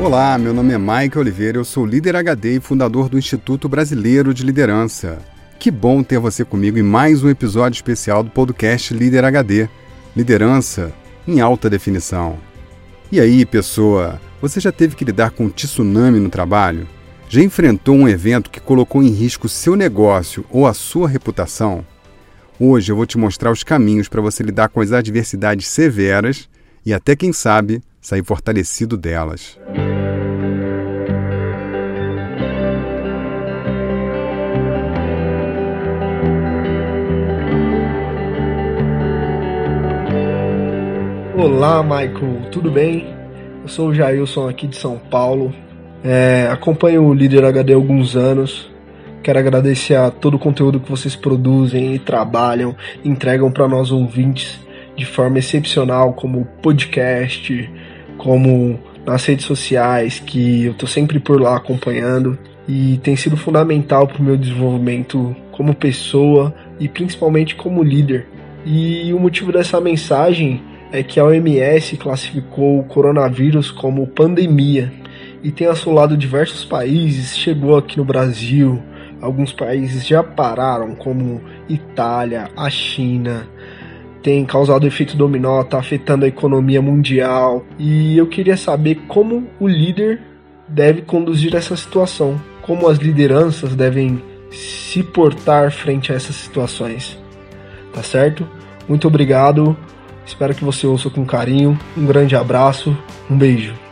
Olá, meu nome é Mike Oliveira, eu sou líder HD e fundador do Instituto Brasileiro de Liderança. Que bom ter você comigo em mais um episódio especial do podcast Líder HD Liderança em alta definição. E aí, pessoa, você já teve que lidar com um tsunami no trabalho? Já enfrentou um evento que colocou em risco seu negócio ou a sua reputação? Hoje eu vou te mostrar os caminhos para você lidar com as adversidades severas e até, quem sabe, sair fortalecido delas. Olá, Michael, tudo bem? Eu sou o Jailson aqui de São Paulo. É, acompanho o Líder HD há alguns anos. Quero agradecer a todo o conteúdo que vocês produzem e trabalham, entregam para nós ouvintes de forma excepcional, como podcast, como nas redes sociais, que eu estou sempre por lá acompanhando. E tem sido fundamental para o meu desenvolvimento como pessoa e principalmente como líder. E o motivo dessa mensagem é que a OMS classificou o coronavírus como pandemia. E tem assolado diversos países, chegou aqui no Brasil, alguns países já pararam, como Itália, a China, tem causado efeito dominó, está afetando a economia mundial. E eu queria saber como o líder deve conduzir essa situação, como as lideranças devem se portar frente a essas situações. Tá certo? Muito obrigado. Espero que você ouça com carinho. Um grande abraço, um beijo.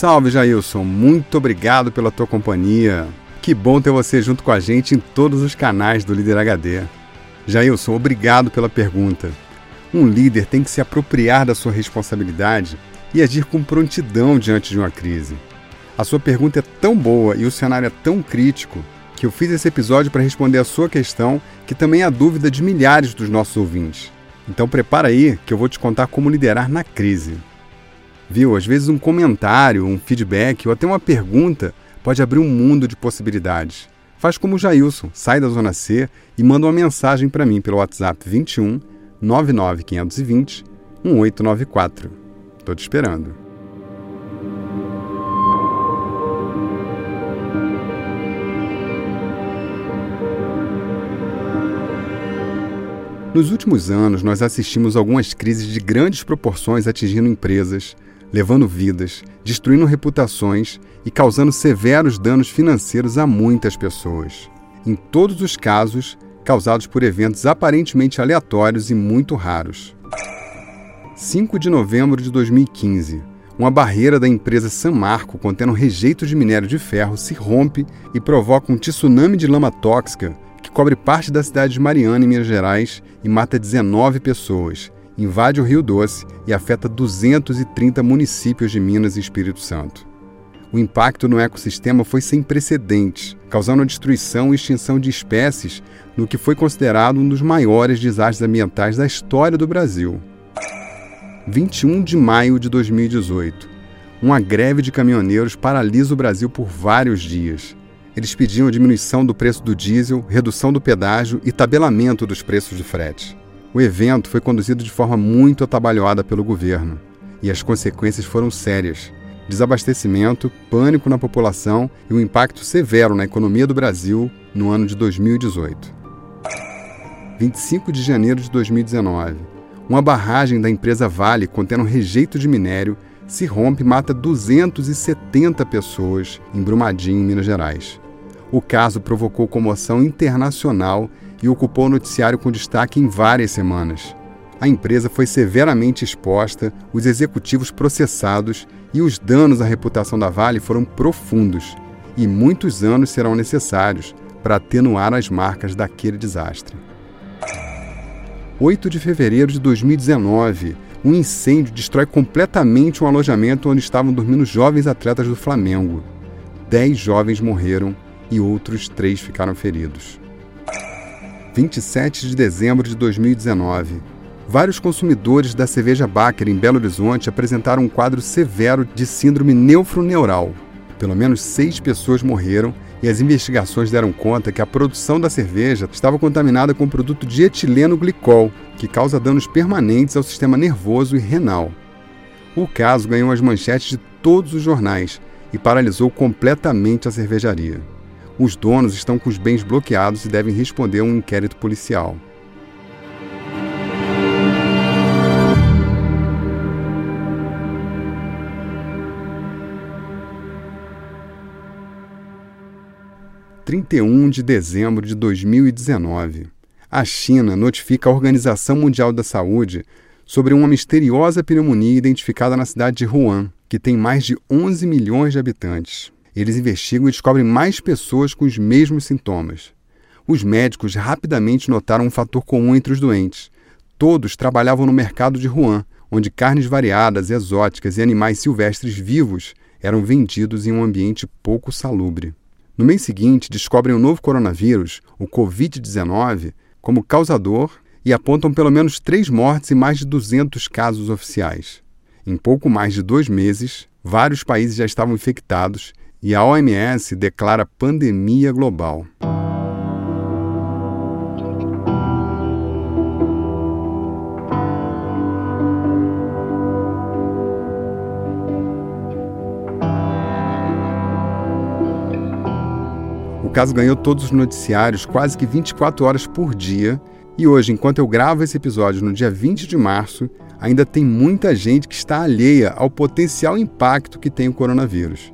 Salve, Jailson. Muito obrigado pela tua companhia. Que bom ter você junto com a gente em todos os canais do Líder HD. Jailson, obrigado pela pergunta. Um líder tem que se apropriar da sua responsabilidade e agir com prontidão diante de uma crise. A sua pergunta é tão boa e o cenário é tão crítico que eu fiz esse episódio para responder a sua questão, que também é a dúvida de milhares dos nossos ouvintes. Então prepara aí que eu vou te contar como liderar na crise. Viu? Às vezes um comentário, um feedback ou até uma pergunta pode abrir um mundo de possibilidades. Faz como o Jailson, sai da Zona C e manda uma mensagem para mim pelo WhatsApp 21 99520 1894. Estou te esperando. Nos últimos anos, nós assistimos algumas crises de grandes proporções atingindo empresas, levando vidas, destruindo reputações e causando severos danos financeiros a muitas pessoas. Em todos os casos, causados por eventos aparentemente aleatórios e muito raros. 5 de novembro de 2015. Uma barreira da empresa San Marco contendo rejeito de minério de ferro se rompe e provoca um tsunami de lama tóxica que cobre parte da cidade de Mariana, em Minas Gerais, e mata 19 pessoas, invade o Rio Doce e afeta 230 municípios de Minas e Espírito Santo. O impacto no ecossistema foi sem precedentes, causando a destruição e extinção de espécies no que foi considerado um dos maiores desastres ambientais da história do Brasil. 21 de maio de 2018. Uma greve de caminhoneiros paralisa o Brasil por vários dias. Eles pediam a diminuição do preço do diesel, redução do pedágio e tabelamento dos preços do frete. O evento foi conduzido de forma muito atabalhoada pelo governo e as consequências foram sérias. Desabastecimento, pânico na população e um impacto severo na economia do Brasil no ano de 2018. 25 de janeiro de 2019. Uma barragem da empresa Vale contendo rejeito de minério se rompe e mata 270 pessoas em Brumadinho, Minas Gerais. O caso provocou comoção internacional e ocupou o noticiário com destaque em várias semanas. A empresa foi severamente exposta, os executivos processados e os danos à reputação da Vale foram profundos, e muitos anos serão necessários para atenuar as marcas daquele desastre. 8 de fevereiro de 2019, um incêndio destrói completamente um alojamento onde estavam dormindo jovens atletas do Flamengo. Dez jovens morreram e outros três ficaram feridos. 27 de dezembro de 2019. Vários consumidores da cerveja Baker em Belo Horizonte apresentaram um quadro severo de síndrome nefroneural. Pelo menos seis pessoas morreram e as investigações deram conta que a produção da cerveja estava contaminada com o produto dietileno glicol, que causa danos permanentes ao sistema nervoso e renal. O caso ganhou as manchetes de todos os jornais e paralisou completamente a cervejaria. Os donos estão com os bens bloqueados e devem responder a um inquérito policial. Trinta e um de dezembro de 2019, a China notifica a Organização Mundial da Saúde sobre uma misteriosa pneumonia identificada na cidade de Wuhan, que tem mais de 11 milhões de habitantes. Eles investigam e descobrem mais pessoas com os mesmos sintomas. Os médicos rapidamente notaram um fator comum entre os doentes. Todos trabalhavam no mercado de Wuhan, onde carnes variadas, exóticas e animais silvestres vivos eram vendidos em um ambiente pouco salubre. No mês seguinte, descobrem o novo coronavírus, o Covid-19, como causador e apontam pelo menos três mortes e mais de 200 casos oficiais. Em pouco mais de dois meses, vários países já estavam infectados e a OMS declara pandemia global. O caso ganhou todos os noticiários quase que 24 horas por dia, e hoje, enquanto eu gravo esse episódio no dia 20 de março, ainda tem muita gente que está alheia ao potencial impacto que tem o coronavírus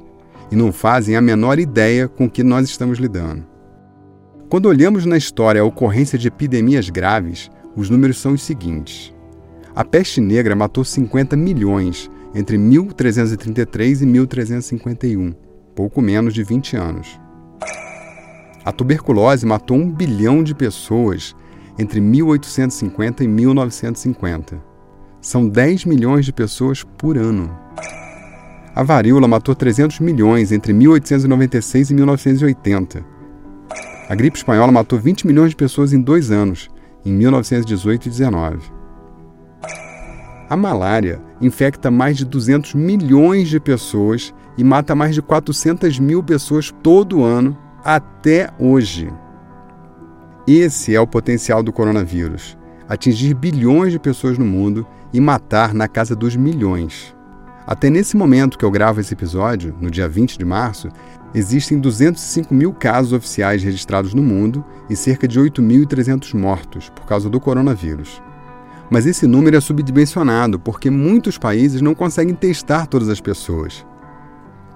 e não fazem a menor ideia com que nós estamos lidando. Quando olhamos na história a ocorrência de epidemias graves, os números são os seguintes. A peste negra matou 50 milhões entre 1333 e 1351, pouco menos de 20 anos. A tuberculose matou um bilhão de pessoas entre 1850 e 1950. São 10 milhões de pessoas por ano. A varíola matou 300 milhões entre 1896 e 1980. A gripe espanhola matou 20 milhões de pessoas em dois anos, em 1918 e 19. A malária infecta mais de 200 milhões de pessoas e mata mais de 400 mil pessoas todo ano até hoje. Esse é o potencial do coronavírus: atingir bilhões de pessoas no mundo e matar na casa dos milhões. Até nesse momento que eu gravo esse episódio, no dia 20 de março, existem 205 mil casos oficiais registrados no mundo e cerca de 8.300 mortos por causa do coronavírus. Mas esse número é subdimensionado porque muitos países não conseguem testar todas as pessoas.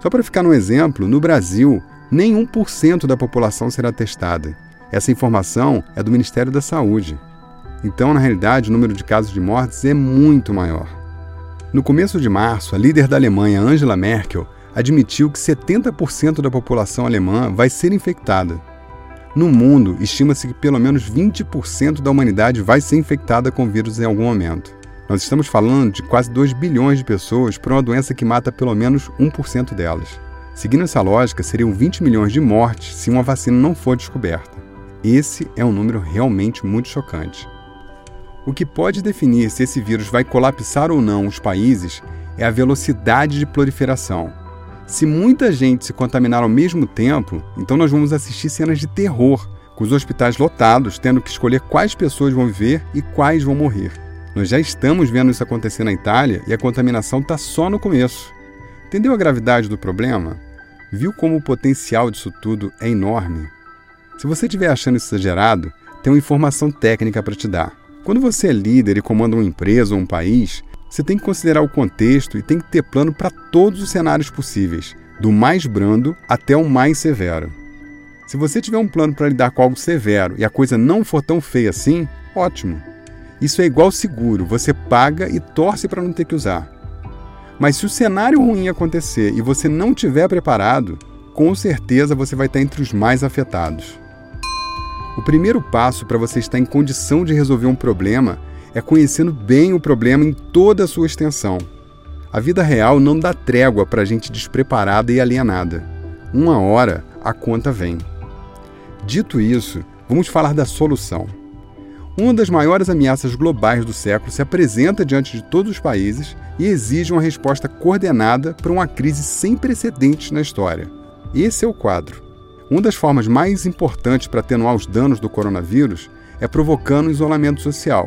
Só para ficar no exemplo, no Brasil, nem 1% da população será testada. Essa informação é do Ministério da Saúde. Então, na realidade, o número de casos de mortes é muito maior. No começo de março, a líder da Alemanha, Angela Merkel, admitiu que 70% da população alemã vai ser infectada. No mundo, estima-se que pelo menos 20% da humanidade vai ser infectada com vírus em algum momento. Nós estamos falando de quase 2 bilhões de pessoas por uma doença que mata pelo menos 1% delas. Seguindo essa lógica, seriam 20 milhões de mortes se uma vacina não for descoberta. Esse é um número realmente muito chocante. O que pode definir se esse vírus vai colapsar ou não os países é a velocidade de proliferação. Se muita gente se contaminar ao mesmo tempo, então nós vamos assistir cenas de terror, com os hospitais lotados, tendo que escolher quais pessoas vão viver e quais vão morrer. Nós já estamos vendo isso acontecer na Itália e a contaminação está só no começo. Entendeu a gravidade do problema? Viu como o potencial disso tudo é enorme? Se você estiver achando isso exagerado, tem uma informação técnica para te dar. Quando você é líder e comanda uma empresa ou um país, você tem que considerar o contexto e tem que ter plano para todos os cenários possíveis, do mais brando até o mais severo. Se você tiver um plano para lidar com algo severo e a coisa não for tão feia assim, ótimo. Isso é igual seguro, você paga e torce para não ter que usar. Mas se o cenário ruim acontecer e você não estiver preparado, com certeza você vai estar entre os mais afetados. O primeiro passo para você estar em condição de resolver um problema é conhecendo bem o problema em toda a sua extensão. A vida real não dá trégua para gente despreparada e alienada. Uma hora a conta vem. Dito isso, vamos falar da solução. Uma das maiores ameaças globais do século se apresenta diante de todos os países e exige uma resposta coordenada para uma crise sem precedentes na história. Esse é o quadro. Uma das formas mais importantes para atenuar os danos do coronavírus é provocando isolamento social.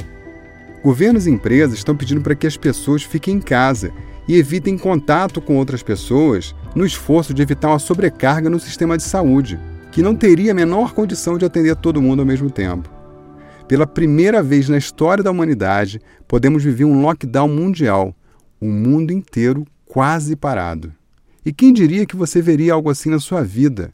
Governos e empresas estão pedindo para que as pessoas fiquem em casa e evitem contato com outras pessoas no esforço de evitar uma sobrecarga no sistema de saúde, que não teria a menor condição de atender todo mundo ao mesmo tempo. Pela primeira vez na história da humanidade, podemos viver um lockdown mundial, o mundo inteiro quase parado. E quem diria que você veria algo assim na sua vida?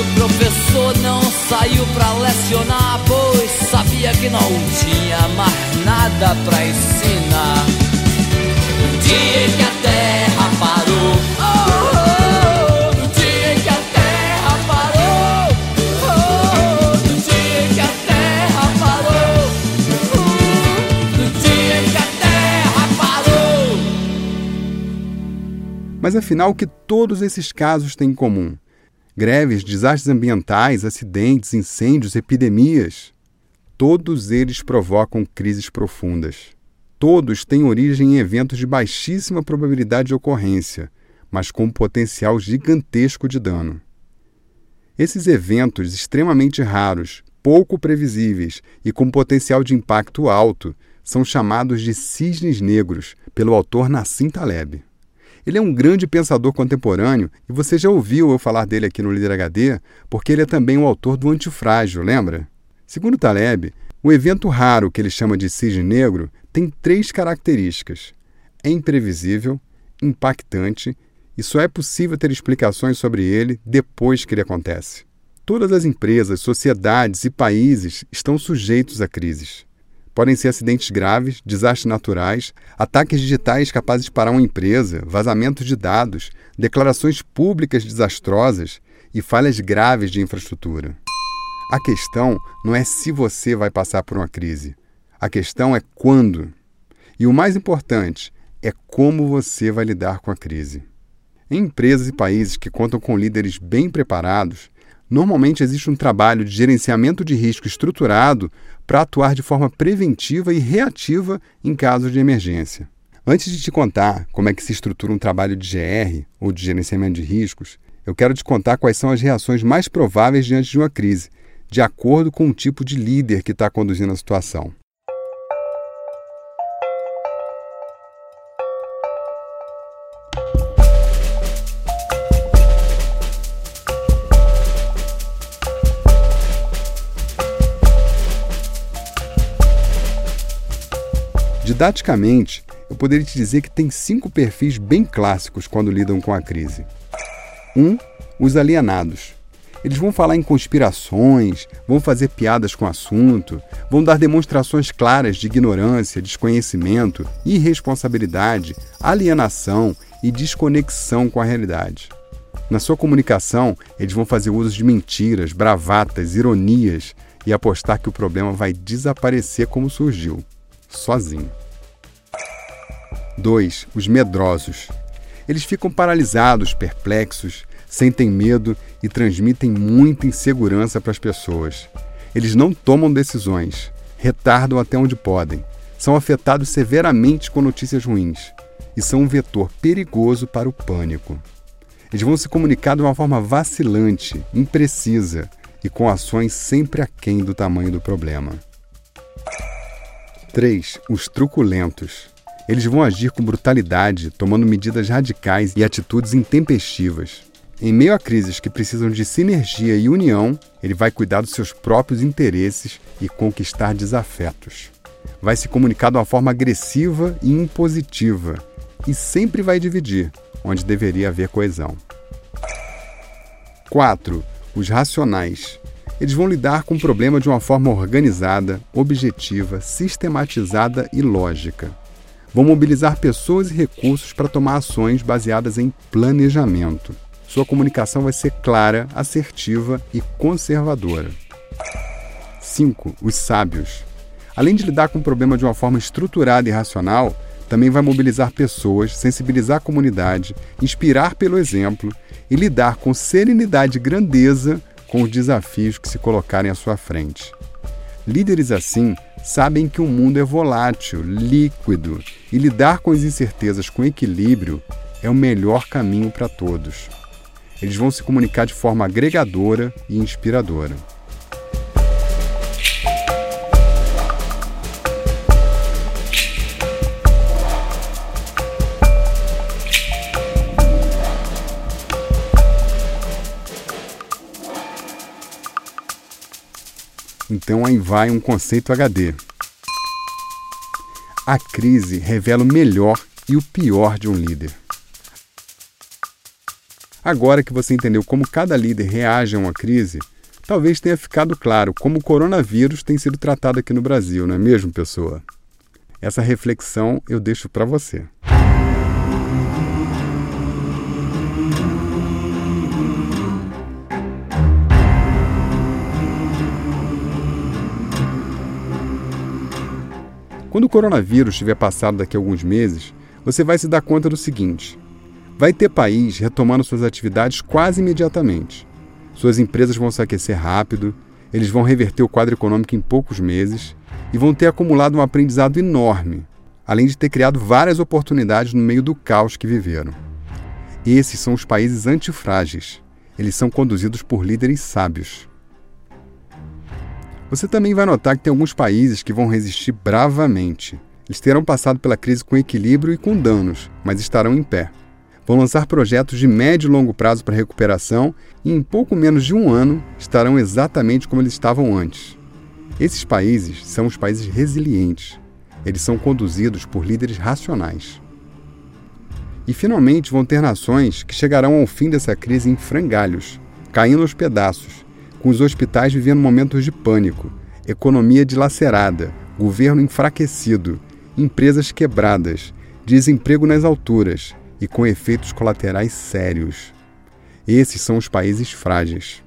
o professor não saiu pra lecionar, pois sabia que não tinha mais nada pra ensinar. No dia em que a terra parou, oh, no dia em que a terra parou, oh, dia em que a terra parou, no dia em que a terra parou. Mas afinal, o que todos esses casos têm em comum? Greves, desastres ambientais, acidentes, incêndios, epidemias. Todos eles provocam crises profundas. Todos têm origem em eventos de baixíssima probabilidade de ocorrência, mas com um potencial gigantesco de dano. Esses eventos extremamente raros, pouco previsíveis e com potencial de impacto alto são chamados de cisnes negros pelo autor Nassim Taleb. Ele é um grande pensador contemporâneo e você já ouviu eu falar dele aqui no Líder HD, porque ele é também o autor do Antifrágil, lembra? Segundo Taleb, o evento raro que ele chama de cisne negro tem três características: é imprevisível, impactante e só é possível ter explicações sobre ele depois que ele acontece. Todas as empresas, sociedades e países estão sujeitos a crises. Podem ser acidentes graves, desastres naturais, ataques digitais capazes de parar uma empresa, vazamentos de dados, declarações públicas desastrosas e falhas graves de infraestrutura. A questão não é se você vai passar por uma crise. A questão é quando. E o mais importante é como você vai lidar com a crise. Em empresas e países que contam com líderes bem preparados, Normalmente existe um trabalho de gerenciamento de risco estruturado para atuar de forma preventiva e reativa em casos de emergência. Antes de te contar como é que se estrutura um trabalho de GR ou de gerenciamento de riscos, eu quero te contar quais são as reações mais prováveis diante de uma crise, de acordo com o tipo de líder que está conduzindo a situação. Didaticamente, eu poderia te dizer que tem cinco perfis bem clássicos quando lidam com a crise. 1. Um, os alienados. Eles vão falar em conspirações, vão fazer piadas com o assunto, vão dar demonstrações claras de ignorância, desconhecimento, irresponsabilidade, alienação e desconexão com a realidade. Na sua comunicação, eles vão fazer uso de mentiras, bravatas, ironias e apostar que o problema vai desaparecer como surgiu sozinho. 2. Os medrosos. Eles ficam paralisados, perplexos, sentem medo e transmitem muita insegurança para as pessoas. Eles não tomam decisões, retardam até onde podem, são afetados severamente com notícias ruins e são um vetor perigoso para o pânico. Eles vão se comunicar de uma forma vacilante, imprecisa e com ações sempre aquém do tamanho do problema. 3. Os truculentos. Eles vão agir com brutalidade, tomando medidas radicais e atitudes intempestivas. Em meio a crises que precisam de sinergia e união, ele vai cuidar dos seus próprios interesses e conquistar desafetos. Vai se comunicar de uma forma agressiva e impositiva, e sempre vai dividir, onde deveria haver coesão. 4. Os racionais. Eles vão lidar com o problema de uma forma organizada, objetiva, sistematizada e lógica. Vão mobilizar pessoas e recursos para tomar ações baseadas em planejamento. Sua comunicação vai ser clara, assertiva e conservadora. 5. Os sábios. Além de lidar com o problema de uma forma estruturada e racional, também vai mobilizar pessoas, sensibilizar a comunidade, inspirar pelo exemplo e lidar com serenidade e grandeza com os desafios que se colocarem à sua frente. Líderes assim sabem que o mundo é volátil, líquido e lidar com as incertezas com equilíbrio é o melhor caminho para todos. Eles vão se comunicar de forma agregadora e inspiradora. Então aí vai um conceito HD. A crise revela o melhor e o pior de um líder. Agora que você entendeu como cada líder reage a uma crise, talvez tenha ficado claro como o coronavírus tem sido tratado aqui no Brasil, não é mesmo, pessoa? Essa reflexão eu deixo para você. Quando o coronavírus estiver passado daqui a alguns meses, você vai se dar conta do seguinte: vai ter país retomando suas atividades quase imediatamente. Suas empresas vão se aquecer rápido, eles vão reverter o quadro econômico em poucos meses e vão ter acumulado um aprendizado enorme, além de ter criado várias oportunidades no meio do caos que viveram. Esses são os países antifrágeis. Eles são conduzidos por líderes sábios. Você também vai notar que tem alguns países que vão resistir bravamente. Eles terão passado pela crise com equilíbrio e com danos, mas estarão em pé. Vão lançar projetos de médio e longo prazo para recuperação e, em pouco menos de um ano, estarão exatamente como eles estavam antes. Esses países são os países resilientes. Eles são conduzidos por líderes racionais. E finalmente vão ter nações que chegarão ao fim dessa crise em frangalhos, caindo aos pedaços, com os hospitais vivendo momentos de pânico, economia dilacerada, governo enfraquecido, empresas quebradas, desemprego nas alturas e com efeitos colaterais sérios. Esses são os países frágeis.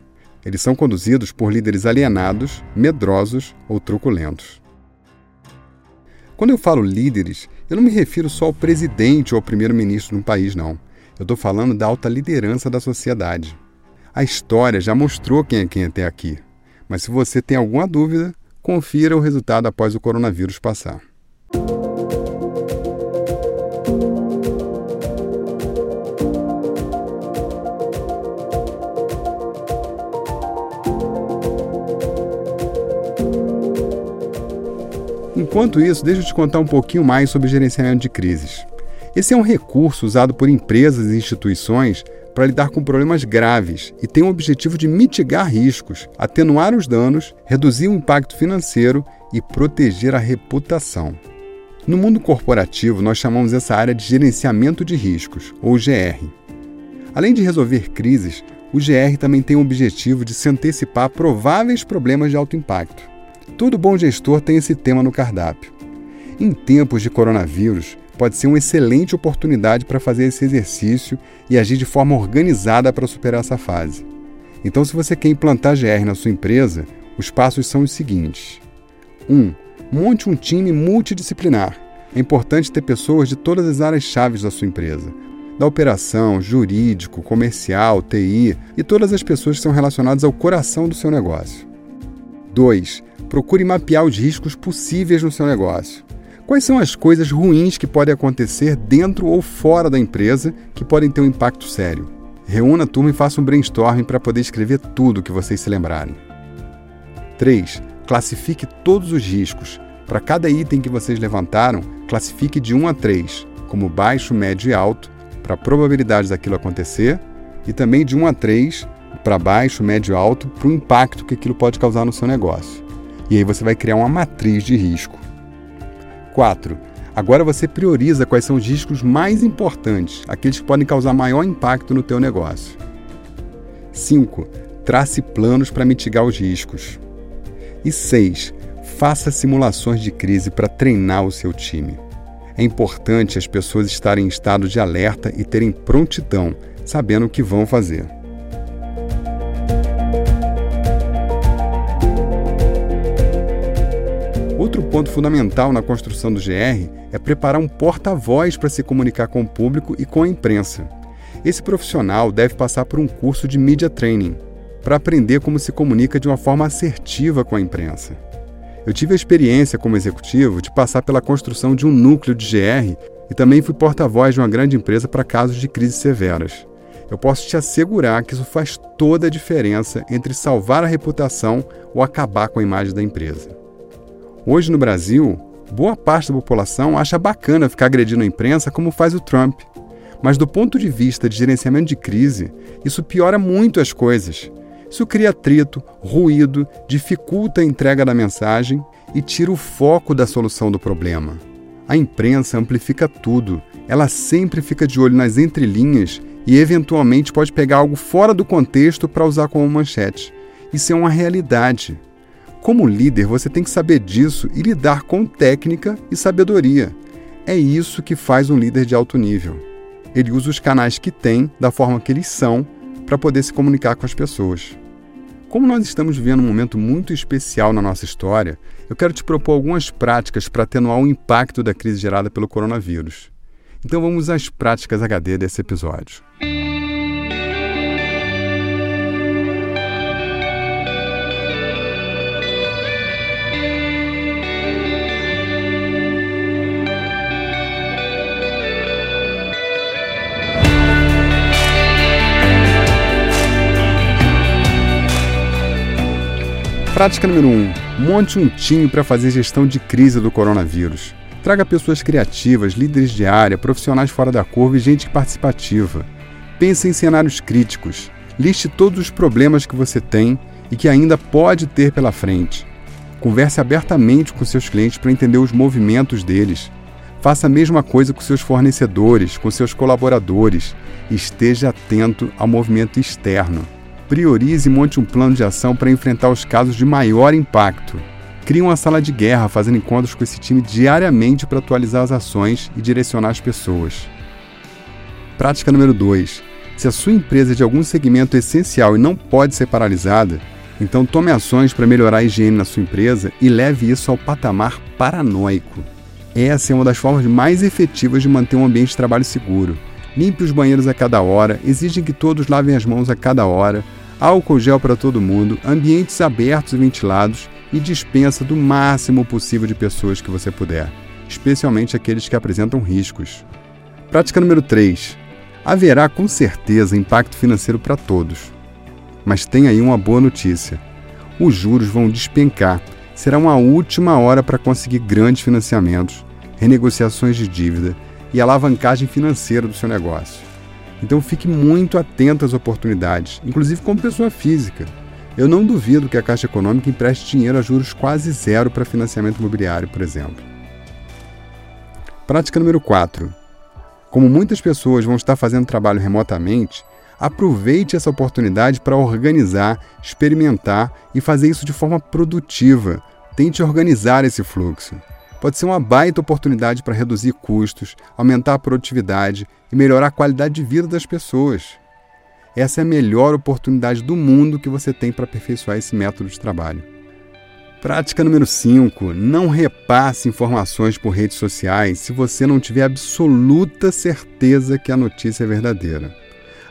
Eles são conduzidos por líderes alienados, medrosos ou truculentos. Quando eu falo líderes, eu não me refiro só ao presidente ou ao primeiro-ministro de um país, não. Eu estou falando da alta liderança da sociedade. A história já mostrou quem é quem até aqui. Mas se você tem alguma dúvida, confira o resultado após o coronavírus passar. Enquanto isso, deixa eu te contar um pouquinho mais sobre gerenciamento de crises. Esse é um recurso usado por empresas e instituições para lidar com problemas graves e tem o objetivo de mitigar riscos, atenuar os danos, reduzir o impacto financeiro e proteger a reputação. No mundo corporativo, nós chamamos essa área de gerenciamento de riscos, ou GR. Além de resolver crises, o GR também tem o objetivo de se antecipar a prováveis problemas de alto impacto. Todo bom gestor tem esse tema no cardápio. Em tempos de coronavírus, pode ser uma excelente oportunidade para fazer esse exercício e agir de forma organizada para superar essa fase. Então, se você quer implantar GR na sua empresa, os passos são os seguintes: 1. Um, monte um time multidisciplinar. É importante ter pessoas de todas as áreas chaves da sua empresa, da operação, jurídico, comercial, TI e todas as pessoas que são relacionadas ao coração do seu negócio. 2. Procure mapear os riscos possíveis no seu negócio. Quais são as coisas ruins que podem acontecer dentro ou fora da empresa que podem ter um impacto sério? Reúna a turma e faça um brainstorming para poder escrever tudo que vocês se lembrarem. 3. Classifique todos os riscos. Para cada item que vocês levantaram, classifique de 1 a 3, como baixo, médio e alto, para a probabilidade daquilo acontecer, e também de 1 a 3 para baixo, médio e alto, para o impacto que aquilo pode causar no seu negócio. E aí você vai criar uma matriz de risco. 4. Agora você prioriza quais são os riscos mais importantes, aqueles que podem causar maior impacto no teu negócio. 5. Trace planos para mitigar os riscos. E 6. Faça simulações de crise para treinar o seu time. É importante as pessoas estarem em estado de alerta e terem prontidão, sabendo o que vão fazer. Outro ponto fundamental na construção do GR é preparar um porta-voz para se comunicar com o público e com a imprensa. Esse profissional deve passar por um curso de media training para aprender como se comunica de uma forma assertiva com a imprensa. Eu tive a experiência como executivo de passar pela construção de um núcleo de GR e também fui porta-voz de uma grande empresa para casos de crises severas. Eu posso te assegurar que isso faz toda a diferença entre salvar a reputação ou acabar com a imagem da empresa. Hoje no Brasil, boa parte da população acha bacana ficar agredindo a imprensa como faz o Trump. Mas do ponto de vista de gerenciamento de crise, isso piora muito as coisas. Isso cria atrito, ruído, dificulta a entrega da mensagem e tira o foco da solução do problema. A imprensa amplifica tudo, ela sempre fica de olho nas entrelinhas e eventualmente pode pegar algo fora do contexto para usar como manchete. Isso é uma realidade. Como líder, você tem que saber disso e lidar com técnica e sabedoria. É isso que faz um líder de alto nível. Ele usa os canais que tem, da forma que eles são, para poder se comunicar com as pessoas. Como nós estamos vivendo um momento muito especial na nossa história, eu quero te propor algumas práticas para atenuar o impacto da crise gerada pelo coronavírus. Então vamos às práticas HD desse episódio. Prática número 1. Um, monte um time para fazer gestão de crise do coronavírus. Traga pessoas criativas, líderes de área, profissionais fora da curva e gente participativa. Pense em cenários críticos. Liste todos os problemas que você tem e que ainda pode ter pela frente. Converse abertamente com seus clientes para entender os movimentos deles. Faça a mesma coisa com seus fornecedores, com seus colaboradores. Esteja atento ao movimento externo priorize e monte um plano de ação para enfrentar os casos de maior impacto. Crie uma sala de guerra fazendo encontros com esse time diariamente para atualizar as ações e direcionar as pessoas. Prática número 2. Se a sua empresa é de algum segmento essencial e não pode ser paralisada, então tome ações para melhorar a higiene na sua empresa e leve isso ao patamar paranoico. Essa é uma das formas mais efetivas de manter um ambiente de trabalho seguro. Limpe os banheiros a cada hora, exigem que todos lavem as mãos a cada hora, álcool gel para todo mundo, ambientes abertos e ventilados e dispensa do máximo possível de pessoas que você puder, especialmente aqueles que apresentam riscos. Prática número 3. Haverá com certeza impacto financeiro para todos. Mas tem aí uma boa notícia. Os juros vão despencar. Será uma última hora para conseguir grandes financiamentos, renegociações de dívida e alavancagem financeira do seu negócio. Então fique muito atento às oportunidades, inclusive como pessoa física. Eu não duvido que a Caixa Econômica empreste dinheiro a juros quase zero para financiamento imobiliário, por exemplo. Prática número 4. Como muitas pessoas vão estar fazendo trabalho remotamente, aproveite essa oportunidade para organizar, experimentar e fazer isso de forma produtiva. Tente organizar esse fluxo pode ser uma baita oportunidade para reduzir custos, aumentar a produtividade e melhorar a qualidade de vida das pessoas. Essa é a melhor oportunidade do mundo que você tem para aperfeiçoar esse método de trabalho. Prática número 5. Não repasse informações por redes sociais se você não tiver absoluta certeza que a notícia é verdadeira.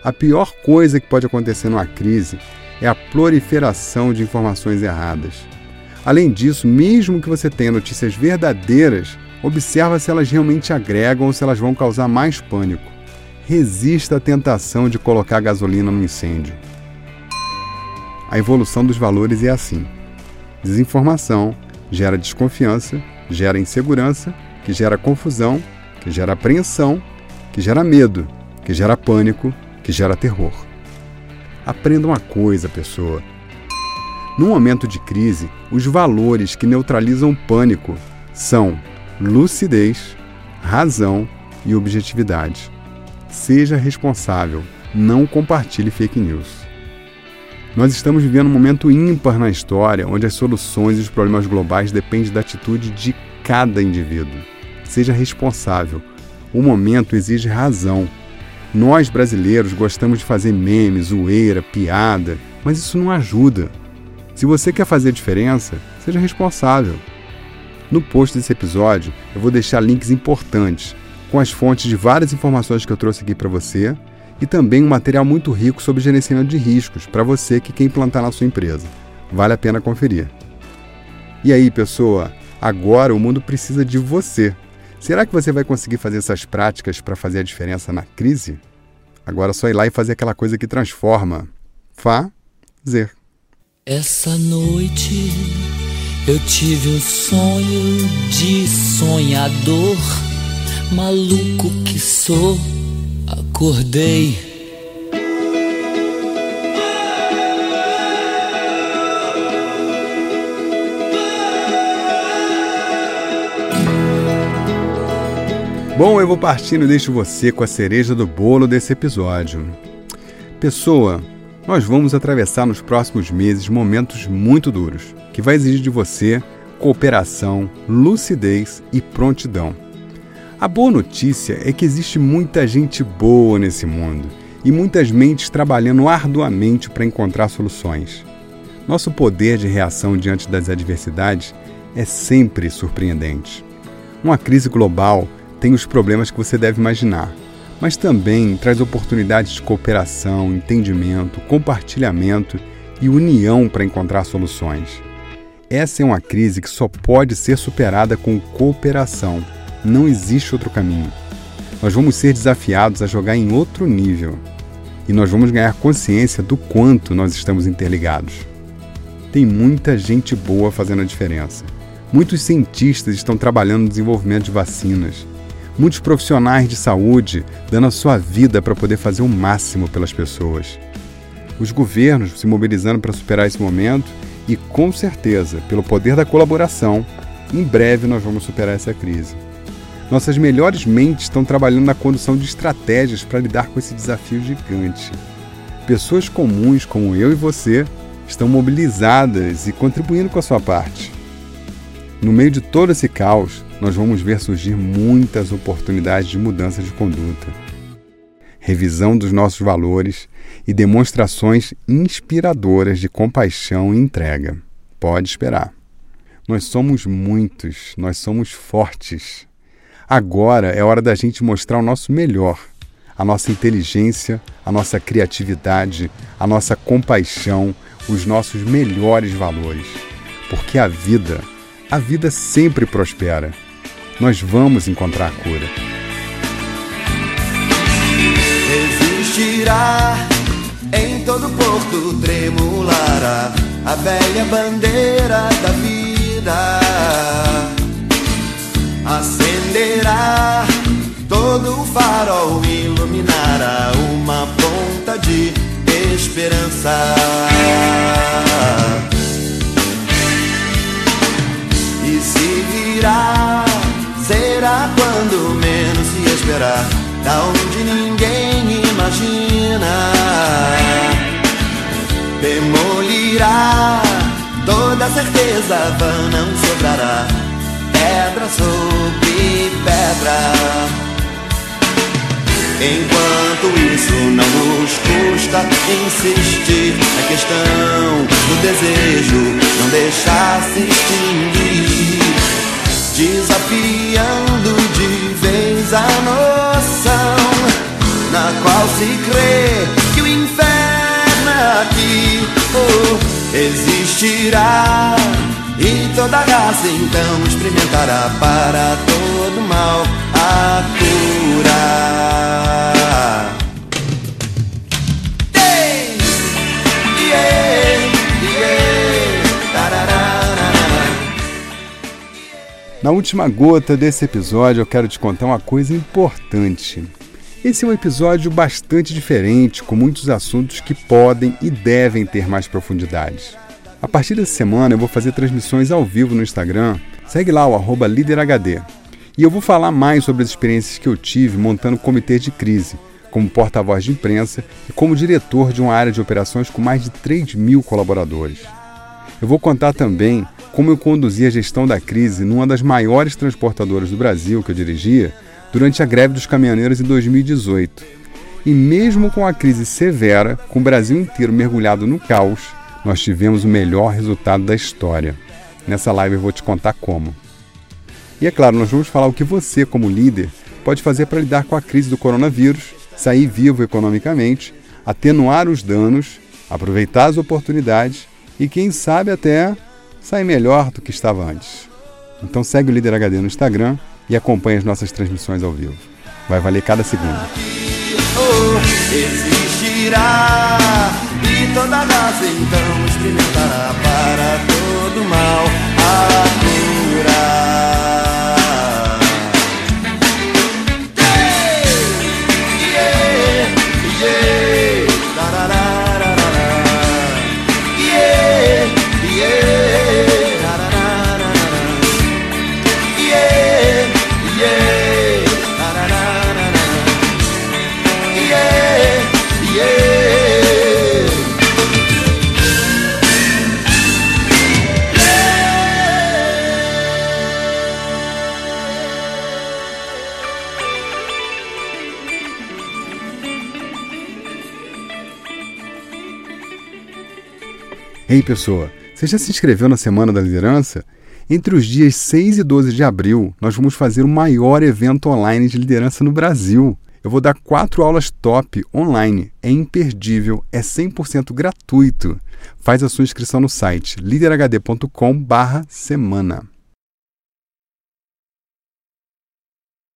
A pior coisa que pode acontecer numa crise é a proliferação de informações erradas. Além disso, mesmo que você tenha notícias verdadeiras, observa se elas realmente agregam ou se elas vão causar mais pânico. Resista à tentação de colocar gasolina no incêndio. A evolução dos valores é assim: desinformação gera desconfiança, gera insegurança, que gera confusão, que gera apreensão, que gera medo, que gera pânico, que gera terror. Aprenda uma coisa, pessoa. No momento de crise, os valores que neutralizam o pânico são lucidez, razão e objetividade. Seja responsável, não compartilhe fake news. Nós estamos vivendo um momento ímpar na história onde as soluções e os problemas globais dependem da atitude de cada indivíduo. Seja responsável. O momento exige razão. Nós brasileiros gostamos de fazer memes, zoeira, piada, mas isso não ajuda. Se você quer fazer diferença, seja responsável. No post desse episódio, eu vou deixar links importantes com as fontes de várias informações que eu trouxe aqui para você e também um material muito rico sobre gerenciamento de riscos para você que quer implantar na sua empresa. Vale a pena conferir. E aí, pessoa, agora o mundo precisa de você. Será que você vai conseguir fazer essas práticas para fazer a diferença na crise? Agora é só ir lá e fazer aquela coisa que transforma. Fazer. Essa noite eu tive um sonho de sonhador, maluco que sou, acordei Bom, eu vou partindo e deixo você com a cereja do bolo desse episódio. Pessoa, nós vamos atravessar nos próximos meses momentos muito duros, que vai exigir de você cooperação, lucidez e prontidão. A boa notícia é que existe muita gente boa nesse mundo e muitas mentes trabalhando arduamente para encontrar soluções. Nosso poder de reação diante das adversidades é sempre surpreendente. Uma crise global tem os problemas que você deve imaginar, mas também traz oportunidades de cooperação, entendimento, compartilhamento e união para encontrar soluções. Essa é uma crise que só pode ser superada com cooperação. Não existe outro caminho. Nós vamos ser desafiados a jogar em outro nível. E nós vamos ganhar consciência do quanto nós estamos interligados. Tem muita gente boa fazendo a diferença. Muitos cientistas estão trabalhando no desenvolvimento de vacinas muitos profissionais de saúde dando a sua vida para poder fazer o máximo pelas pessoas. Os governos se mobilizando para superar esse momento e, com certeza, pelo poder da colaboração, em breve nós vamos superar essa crise. Nossas melhores mentes estão trabalhando na condução de estratégias para lidar com esse desafio gigante. Pessoas comuns como eu e você estão mobilizadas e contribuindo com a sua parte. No meio de todo esse caos, nós vamos ver surgir muitas oportunidades de mudança de conduta, revisão dos nossos valores e demonstrações inspiradoras de compaixão e entrega. Pode esperar. Nós somos muitos, nós somos fortes. Agora é hora da gente mostrar o nosso melhor, a nossa inteligência, a nossa criatividade, a nossa compaixão, os nossos melhores valores. Porque a vida, a vida sempre prospera nós vamos encontrar a cura. Existirá em todo porto tremulará a velha bandeira da vida. Acenderá todo o farol, iluminará uma ponta de esperança. E se virá será quando menos se esperar, da onde ninguém imagina. Demolirá toda certeza vã, não sobrará pedra sobre pedra. Enquanto isso não nos custa insistir na questão do desejo, não deixar se extinguir desafiando de vez a noção na qual se crê que o inferno é aqui oh, existirá e toda raça então experimentará para todo mal a cura. Na última gota desse episódio, eu quero te contar uma coisa importante. Esse é um episódio bastante diferente, com muitos assuntos que podem e devem ter mais profundidade. A partir dessa semana, eu vou fazer transmissões ao vivo no Instagram. Segue lá o LíderHD. E eu vou falar mais sobre as experiências que eu tive montando comitês de crise, como porta-voz de imprensa e como diretor de uma área de operações com mais de 3 mil colaboradores. Eu vou contar também como eu conduzi a gestão da crise numa das maiores transportadoras do Brasil que eu dirigia durante a greve dos caminhoneiros em 2018. E mesmo com a crise severa, com o Brasil inteiro mergulhado no caos, nós tivemos o melhor resultado da história. Nessa live eu vou te contar como. E é claro, nós vamos falar o que você, como líder, pode fazer para lidar com a crise do coronavírus, sair vivo economicamente, atenuar os danos, aproveitar as oportunidades e, quem sabe, até sair melhor do que estava antes. Então segue o Líder HD no Instagram e acompanhe as nossas transmissões ao vivo. Vai valer cada segundo. existirá e toda então experimentará para todo mal a. Ei, pessoa, você já se inscreveu na Semana da Liderança? Entre os dias 6 e 12 de abril, nós vamos fazer o maior evento online de liderança no Brasil. Eu vou dar quatro aulas top online. É imperdível, é 100% gratuito. Faz a sua inscrição no site liderhd.com/semana.